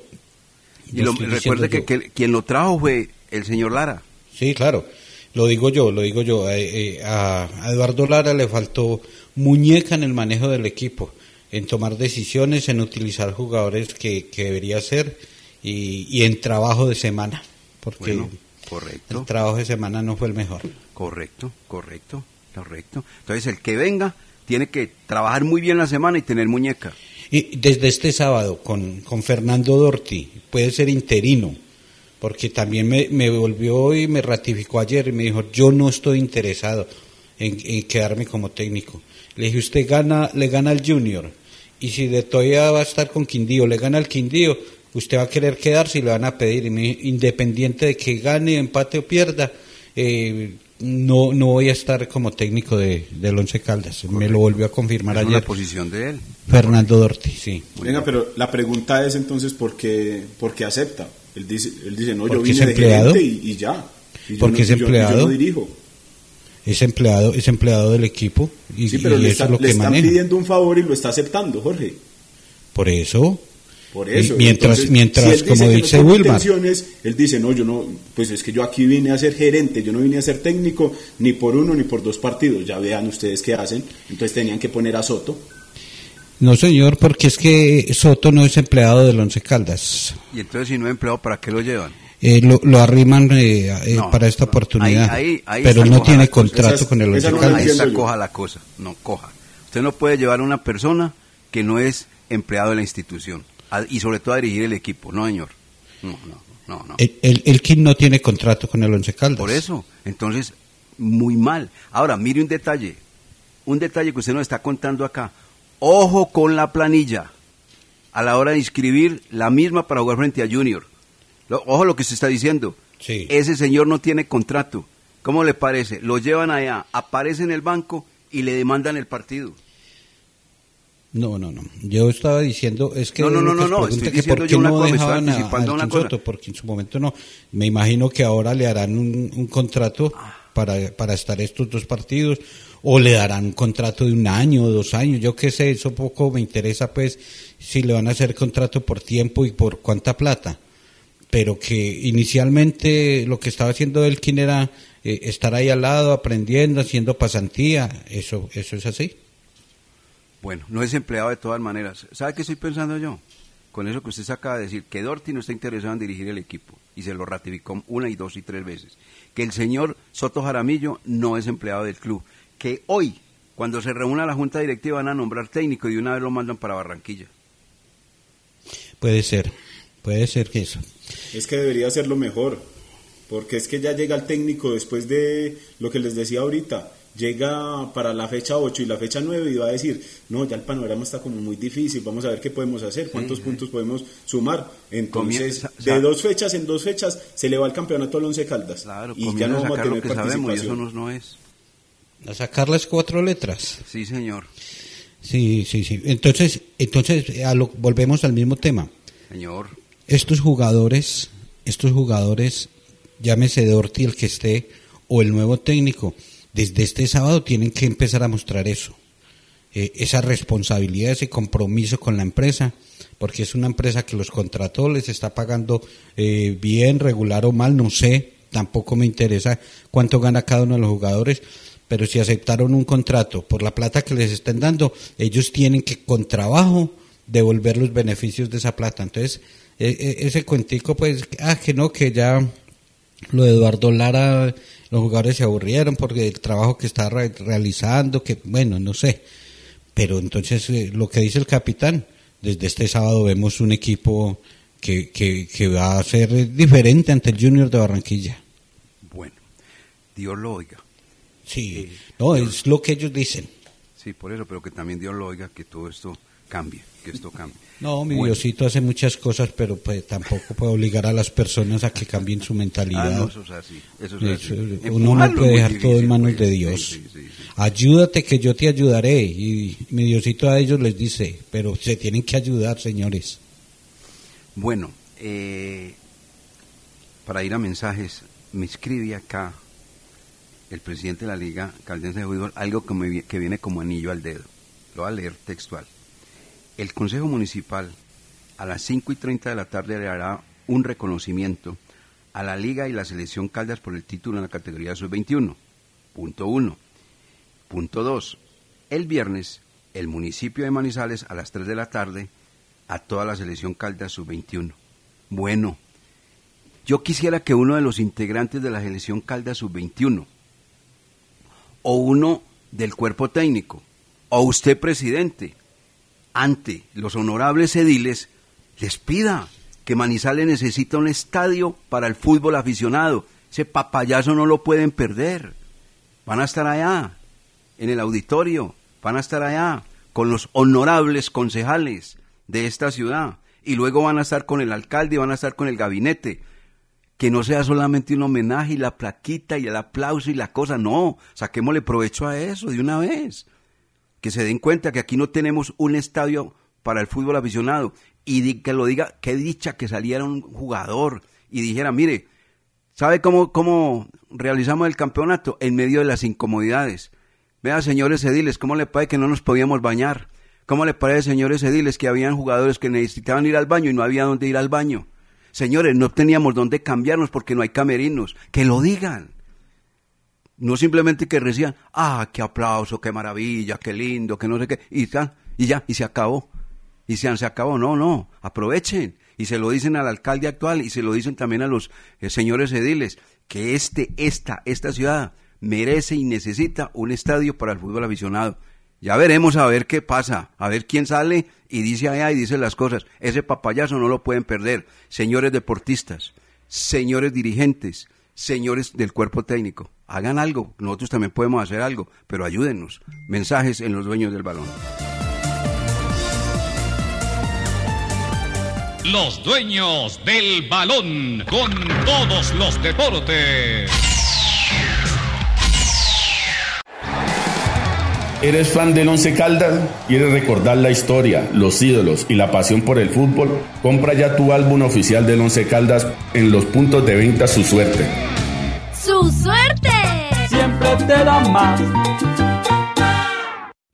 Y Lo recuerde que, quien lo trajo fue el señor Lara. Sí, claro. Lo digo yo, lo digo yo. Eh, eh, a, a Eduardo Lara le faltó muñeca en el manejo del equipo, en tomar decisiones, en utilizar jugadores que, que debería hacer y, y en trabajo de semana, porque Bueno, correcto. el trabajo de semana no fue el mejor. Correcto, correcto, correcto. Entonces el que venga tiene que trabajar muy bien la semana y tener muñeca. Y desde este sábado con, con Fernando Dorti, puede ser interino, porque también me, me volvió y me ratificó ayer y me dijo, yo no estoy interesado en, en quedarme como técnico. Le dije, usted gana, le gana al Junior, y si de todavía va a estar con Quindío, le gana al Quindío, usted va a querer quedarse y le van a pedir, y me independiente de que gane, empate o pierda, eh, no, no voy a estar como técnico de, del Once Caldas. Me lo volvió a confirmar Es ayer. una posición de él. Fernando Dorti, sí. Venga, pero la pregunta es entonces por qué, por qué acepta. Él dice, él dice no, yo vine de empleado. gerente y, y ya. Y Porque no- es y yo- yo empleado. no dirijo. Es empleado, es empleado del equipo y, Sí, pero y le, eso está- es lo le que están maneja. pidiendo un favor y lo está aceptando, Jorge. Por eso, Por eso. Y mientras- Entonces, mientras, si como dice Wilmar. intenciones, él dice, no, yo no, pues es que yo aquí vine a ser gerente, yo no vine a ser técnico ni por uno ni por dos partidos. Ya vean ustedes qué hacen. Entonces tenían que poner a Soto. no señor, porque es que Soto no es empleado del Once Caldas. Y entonces si no es empleado, ¿para qué lo llevan? Eh, lo, lo arriman eh, eh, No, para esta oportunidad, Ahí- ahí- ahí pero no tiene contrato con el Once esa no. Ahí está coja la cosa. No, coja. Usted no puede llevar a una persona que no es empleado de la institución. a- y sobre todo a dirigir el equipo. No, señor. No, no, no. no. El, el, el no tiene contrato con el Once Caldas. Por eso, entonces, muy mal. Ahora, mire un detalle, un detalle que usted nos está contando acá. Ojo con la planilla a la hora de inscribir la misma para jugar frente a Junior. Lo- ojo lo que usted está diciendo. Sí. Ese señor no tiene contrato. ¿Cómo le parece? Lo llevan allá, aparece en el banco y le demandan el partido. No, no, no. Yo estaba diciendo, es que No, no, no, no, no, pregunta estoy que diciendo por yo qué una no cosa, dejaban a, una porque en su momento no. Me imagino que ahora le harán un, un contrato para, para estar estos dos partidos, o le darán un contrato de un año o dos años, yo qué sé, eso poco me interesa, pues, si le van a hacer contrato por tiempo y por cuánta plata. Pero que inicialmente lo que estaba haciendo Elkin era eh, estar ahí al lado, aprendiendo, haciendo pasantía, eso, eso es así. Bueno, no es empleado de todas maneras. ¿Sabe qué estoy pensando yo? Con eso que usted se acaba de decir, que Dorti no está interesado en dirigir el equipo y se lo ratificó una y dos y tres veces. Que el señor Soto Jaramillo no es empleado del club. Que hoy, cuando se reúna la junta directiva, van a nombrar técnico y de una vez lo mandan para Barranquilla. Puede ser, puede ser que eso. Es que debería ser lo mejor, porque es que ya llega el técnico después de lo que les decía ahorita, llega para la fecha 8 y la fecha 9 y va a decir, no, ya el panorama está como muy difícil, vamos a ver qué podemos hacer, cuántos puntos podemos sumar. Entonces, Comienza- o sea- de dos fechas en dos fechas se le va el campeonato al Once Caldas. y ya no a vamos a sacar tener que sabemos y eso participación. no, no es. A sacarles cuatro letras. Sí, señor. Sí, sí, sí. Entonces, entonces a lo- volvemos al mismo tema. Señor. Estos jugadores, estos jugadores, llámese Dorti el que esté o el nuevo técnico, desde este sábado tienen que empezar a mostrar eso. Eh, esa responsabilidad, ese compromiso con la empresa, porque es una empresa que los contrató, les está pagando eh, bien, regular o mal, no sé, tampoco me interesa cuánto gana cada uno de los jugadores, pero si aceptaron un contrato por la plata que les estén dando, ellos tienen que con trabajo devolver los beneficios de esa plata. Entonces, ese cuentico, pues, ah, que no, que ya lo de Eduardo Lara, los jugadores se aburrieron porque el trabajo que está re- realizando, que bueno, no sé. Pero entonces, eh, lo que dice el capitán, desde este sábado vemos un equipo que, que, que va a ser eh, diferente ante el Junior de Barranquilla. Bueno, Dios lo oiga. Sí, no, es lo que ellos dicen. Sí, por eso, pero que también Dios lo oiga, que todo esto cambie, que esto cambie. No, mi Bueno. Diosito hace muchas cosas, pero pues tampoco puede obligar a las personas a que cambien su mentalidad. Ah, no, eso es así, eso es Eso, así. uno no puede dejar todo en manos pues. de Dios. sí, sí, sí. Ayúdate que yo te ayudaré. Y mi Diosito a ellos les dice, pero se tienen que ayudar, señores. Bueno, eh, para ir a mensajes, me escribe acá el presidente de la Liga Caldense de Fútbol algo que, me que viene como anillo al dedo. Lo voy a leer textual. El Consejo Municipal a las 5 y 30 de la tarde le hará un reconocimiento a la Liga y la Selección Caldas por el título en la categoría sub-21. Punto 1. Punto 2. El viernes, el municipio de Manizales a las 3 de la tarde a toda la selección Caldas sub-21. Bueno, yo quisiera que uno de los integrantes de la selección Caldas sub-21 o uno del cuerpo técnico o usted presidente ante los honorables ediles les pida que Manizales necesita un estadio para el fútbol aficionado. Ese papayazo no lo pueden perder. Van a estar allá, en el auditorio, van a estar allá con los honorables concejales de esta ciudad y luego van a estar con el alcalde y van a estar con el gabinete. Que no sea solamente un homenaje y la plaquita y el aplauso y la cosa, no, saquémosle provecho a eso de una vez. Que se den cuenta que aquí no tenemos un estadio para el fútbol aficionado y que lo diga, qué dicha que saliera un jugador y dijera, mire, ¿Sabe cómo, cómo realizamos el campeonato? En medio de las incomodidades. Vea, señores ediles, ¿cómo le parece que no nos podíamos bañar? ¿Cómo le parece, señores ediles, que habían jugadores que necesitaban ir al baño y no había dónde ir al baño? Señores, no teníamos dónde cambiarnos porque no hay camerinos. Que lo digan. No simplemente que reciban, ah, qué aplauso, qué maravilla, qué lindo, que no sé qué, y ya, y ya, y se acabó. Y se, se acabó, no, no, aprovechen. Y se lo dicen al alcalde actual y se lo dicen también a los eh, señores ediles, que este, esta, esta ciudad merece y necesita un estadio para el fútbol aficionado. Ya veremos a ver qué pasa, a ver quién sale y dice allá y dice las cosas. Ese papayazo no lo pueden perder. Señores deportistas, señores dirigentes, señores del cuerpo técnico, hagan algo, nosotros también podemos hacer algo, pero ayúdennos. Mensajes en los dueños del balón. Los dueños del balón con todos los deportes. ¿Eres fan del Once Caldas? ¿Quieres recordar la historia, los ídolos y la pasión por el fútbol? Compra ya tu álbum oficial del Once Caldas en los puntos de venta Su Suerte. ¡Su Suerte! Te da más.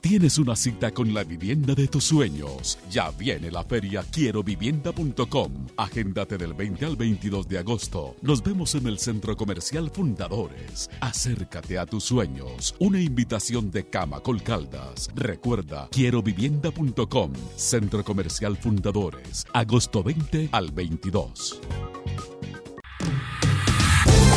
Tienes una cita con la vivienda de tus sueños. Ya viene la feria Quierovivienda.com. Agéndate del 20 al 22 de agosto. Nos vemos en el Centro Comercial Fundadores. Acércate a tus sueños. Una invitación de Cama Colcaldas. Recuerda, Quierovivienda.com. Centro Comercial Fundadores. Agosto 20 al 22.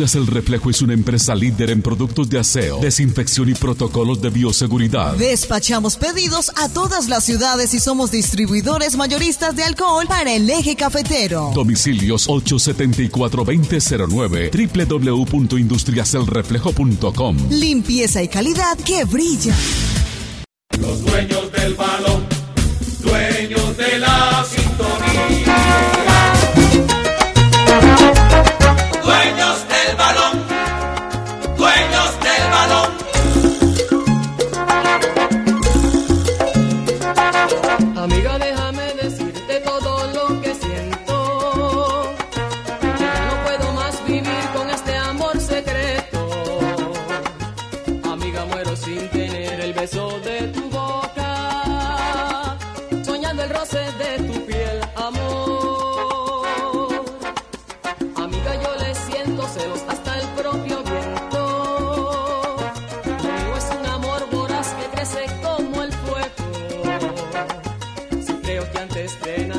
Industrias El Reflejo es una empresa líder en productos de aseo, desinfección y protocolos de bioseguridad. Despachamos pedidos a todas las ciudades y somos distribuidores mayoristas de alcohol para el eje cafetero. Domicilios 874-2009 www.industriaselreflejo.com Limpieza y calidad que brilla. Los dueños creo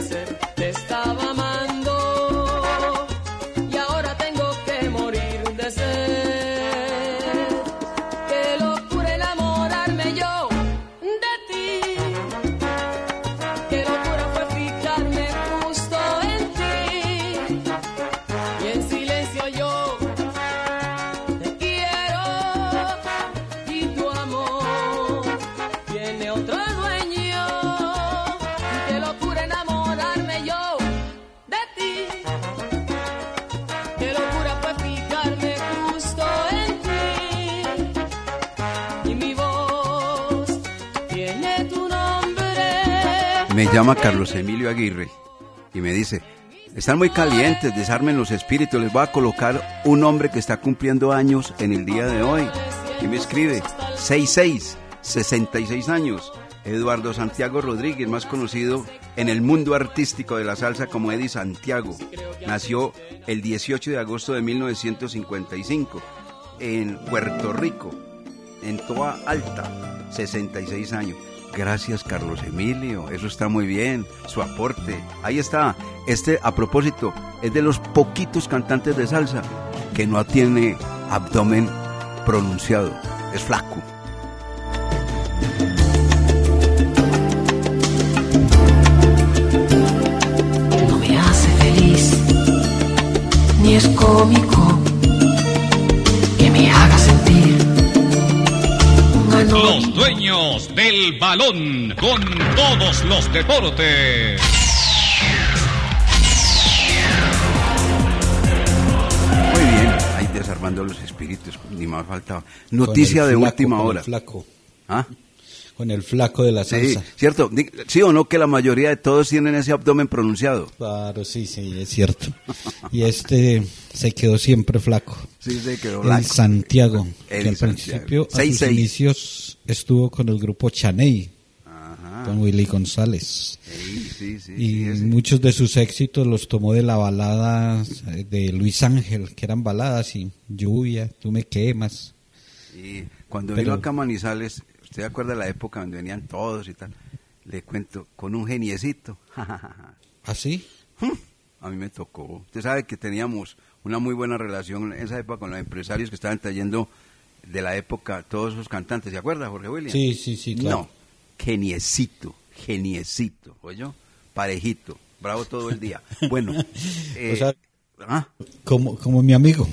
llama Carlos Emilio Aguirre y me dice, están muy calientes, desarmen los espíritus, les voy a colocar un hombre que está cumpliendo años en el día de hoy. Y me escribe, 66, 66 años. Eduardo Santiago Rodríguez, más conocido en el mundo artístico de la salsa como Eddie Santiago. Nació el 18 de agosto de 1955 en Puerto Rico, en Toa Alta, 66 años. Gracias Carlos Emilio, eso está muy bien, su aporte. Ahí está, este a propósito es de los poquitos cantantes de salsa que no tiene abdomen pronunciado, es flaco. no me hace feliz, ni es cómico Los dueños del balón con todos los deportes. Muy bien, ahí desarmando los espíritus, ni más falta. Noticia de última hora. Flaco. ¿Ah? Con el flaco de la Sí, salsa. cierto. Di- Sí o no que la mayoría de todos tienen ese abdomen pronunciado. Claro, sí, sí, es cierto. Y este se quedó siempre flaco. Sí, se quedó El blanco. Santiago, El que al Santiago. principio, a Seis, sus seis. inicios, estuvo con el grupo Chaney, Ajá. con Willy González. Sí, sí, sí, y sí, muchos de sus éxitos los tomó de la balada eh, de Luis Ángel, que eran baladas y lluvia, tú me quemas. Y cuando Pero- vino acá a Manizales, ¿usted se acuerda de la época donde venían todos y tal? Le cuento, con un geniecito. (laughs) ¿Así? A mí me tocó. Usted sabe que teníamos una muy buena relación en esa época con los empresarios que estaban trayendo de la época todos esos cantantes. ¿Se acuerda, Jorge William? Sí, sí, sí, claro. No, geniecito, geniecito, yo Parejito, bravo todo el día. (laughs) Bueno, eh, O sea, ¿ah? como, como mi amigo.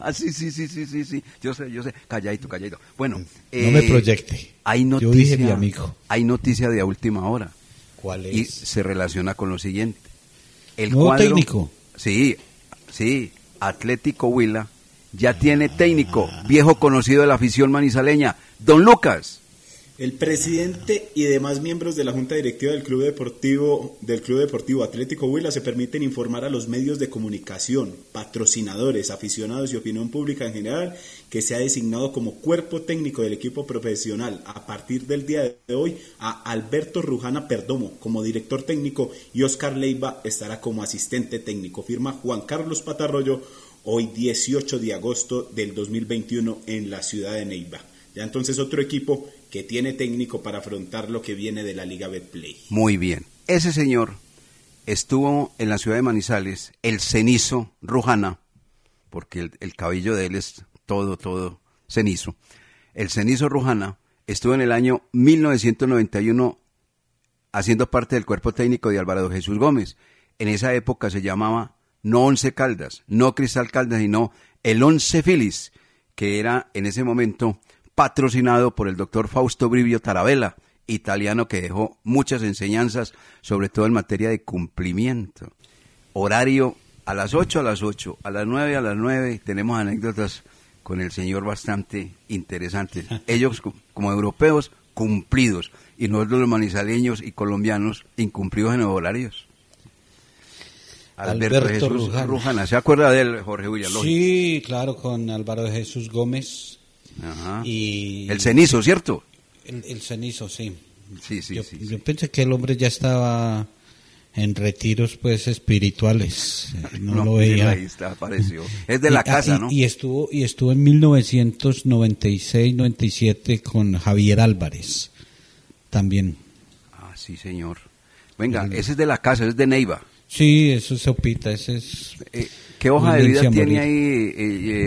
Ah, sí, sí, sí, sí, sí, sí. Yo sé, yo sé. Calladito, calladito. Bueno. No me proyecte. Hay Yo noticia. dije mi amigo. Hay noticia de última hora. ¿Cuál Y es? se relaciona con lo siguiente. El ¿Nuevo cuadro- técnico? Sí, sí. Atlético Huila ya tiene técnico, viejo conocido de la afición manizaleña, Don Lucas. El presidente y demás miembros de la Junta Directiva del Club Deportivo del Club Deportivo Atlético Huila se permiten informar a los medios de comunicación, patrocinadores, aficionados y opinión pública en general que se ha designado como cuerpo técnico del equipo profesional a partir del día de hoy a Alberto Rujana Perdomo como director técnico y Oscar Leiva estará como asistente técnico. Firma Juan Carlos Patarroyo hoy 18 de agosto del 2021 en la ciudad de Neiva. Ya entonces otro equipo que tiene técnico para afrontar lo que viene de la Liga Betplay. Muy bien. Ese señor estuvo en la ciudad de Manizales, el cenizo Rujana, porque el, el cabello de él es todo, todo cenizo. El cenizo Rujana estuvo en el año 1991 haciendo parte del cuerpo técnico de Alvarado Jesús Gómez. En esa época se llamaba no Once Caldas, no Cristal Caldas, sino el Once Filis, que era en ese momento patrocinado por el doctor Fausto Brivio Tarabella, italiano que dejó muchas enseñanzas, sobre todo en materia de cumplimiento. Horario a las 8 a las 8, a las 9 a las 9, tenemos anécdotas con el señor bastante interesantes. (laughs) Ellos co- como europeos cumplidos y nosotros los manizaleños y colombianos incumplidos en los horarios. Alberto, Alberto Jesús Rujana. Rujana. ¿Se acuerda de él, Jorge? Lógico. Sí, claro, con Álvaro Jesús Gómez. Ajá. Y El cenizo, ¿cierto? El, el cenizo, sí. Sí, sí, yo, sí, yo pensé que el hombre ya estaba en retiros pues espirituales. (laughs) No, No, lo veía. ahí está, apareció. Es de la (laughs) Y- casa, y- ¿no? Y estuvo, y estuvo en 1996-97 con Javier Álvarez. También. Ah, sí, señor. Venga, ese es de la casa, ese es de Neiva. Sí, eso es sopita, ese es... Eh, ¿Qué hoja de vida tiene ahí eh,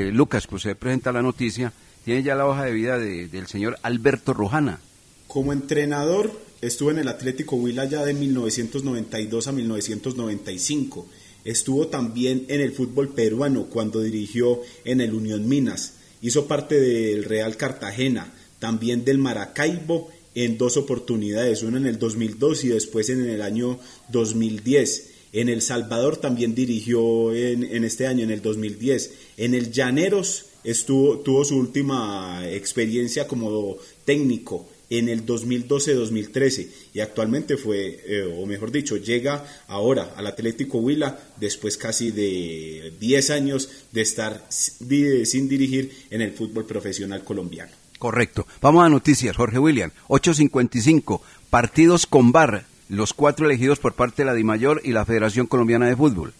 eh, Lucas? Pues se presenta la noticia. Tiene ya la hoja de vida de- del señor Alberto Rujana. Como entrenador estuvo en el Atlético Huila ya de 1992 a 1995. Estuvo también en el fútbol peruano cuando dirigió en el Unión Minas. Hizo parte del Real Cartagena, también del Maracaibo en dos oportunidades, una en el 2002 y después en el año 2010. En El Salvador también dirigió en, en este año, en el 2010. En el Llaneros estuvo, tuvo su última experiencia como técnico en el 2012-2013 y actualmente fue, eh, o mejor dicho, llega ahora al Atlético Huila después casi de 10 años de estar sin dirigir en el fútbol profesional colombiano. Correcto. Vamos a noticias, Jorge William. 8.55. Partidos con VAR. Los cuatro elegidos por parte de la DIMAYOR y la Federación Colombiana de Fútbol.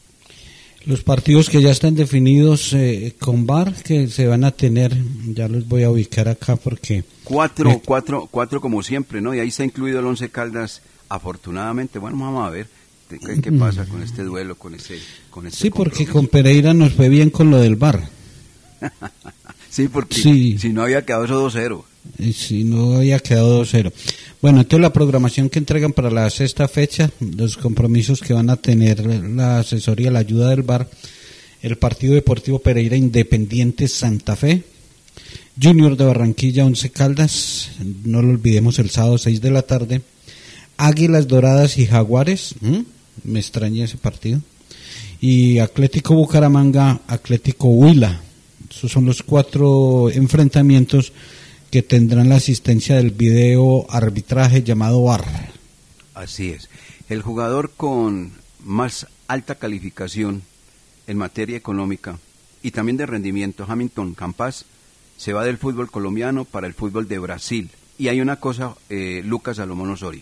Los partidos que ya están definidos eh, con VAR, que se van a tener, ya los voy a ubicar acá porque... Cuatro, Me- cuatro, cuatro como siempre, ¿no? Y ahí está incluido el Once Caldas, afortunadamente. Bueno, vamos a ver qué, qué pasa con este duelo, con este, con este Sí, porque con Pereira nos fue bien con lo del VAR. (laughs) Sí, porque Sí. si no había quedado eso 2-0. Si no había quedado 2-0. Bueno, entonces la programación que entregan para la sexta fecha, los compromisos que van a tener la asesoría, la ayuda del VAR, el Partido Deportivo Pereira Independiente Santa Fe, Junior de Barranquilla Once Caldas, no lo olvidemos el sábado 6 de la tarde, Águilas Doradas y Jaguares, me extraña ese partido, y Atlético Bucaramanga, Atlético Huila, Esos son los cuatro enfrentamientos que tendrán la asistencia del video arbitraje llamado VAR. Así es. El jugador con más alta calificación en materia económica y también de rendimiento, Hamilton Campas, se va del fútbol colombiano para el fútbol de Brasil. Y hay una cosa, eh, Lucas Salomón Osorio.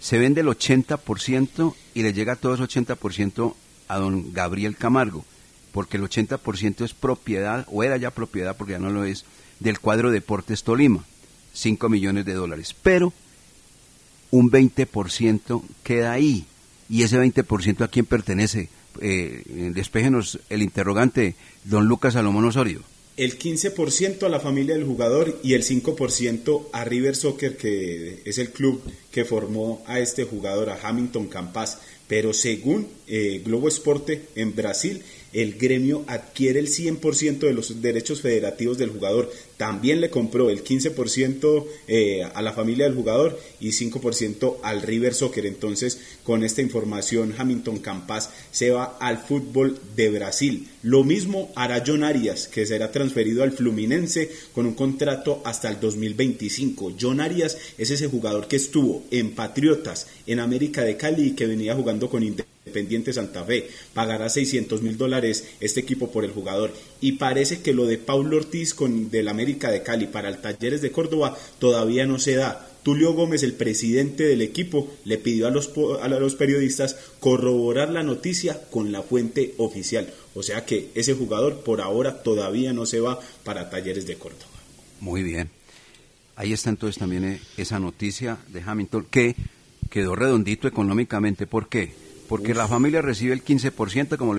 Se vende el 80% y le llega todo ese 80% a don Gabriel Camargo, porque el 80% es propiedad, o era ya propiedad, porque ya no lo es, del cuadro Deportes Tolima, 5 millones de dólares. Pero un 20% queda ahí. ¿Y ese 20% a quién pertenece? Eh, despéjenos el interrogante, don Lucas Salomón Osorio. El 15% a la familia del jugador y el 5% a River Soccer, que es el club que formó a este jugador, a Hamilton Campas. Pero según eh, Globo Esporte en Brasil, el gremio adquiere el 100% de los derechos federativos del jugador. También le compró el 15% eh, a la familia del jugador y 5% al River Soccer. Entonces, con esta información, Hamilton Campas se va al fútbol de Brasil. Lo mismo hará John Arias, que será transferido al Fluminense con un contrato hasta el 2025. John Arias es ese jugador que estuvo en Patriotas, en América de Cali y que venía jugando con Independiente Santa Fe. Pagará 600 mil dólares este equipo por el jugador. Y parece que lo de Paulo Ortiz con del América de Cali para el Talleres de Córdoba todavía no se da. Tulio Gómez, el presidente del equipo, le pidió a los, a los periodistas corroborar la noticia con la fuente oficial. O sea que ese jugador por ahora todavía no se va para Talleres de Córdoba. Muy bien. Ahí está entonces también eh, esa noticia de Hamilton que quedó redondito económicamente. ¿Por qué? Porque la familia recibe el 15%, como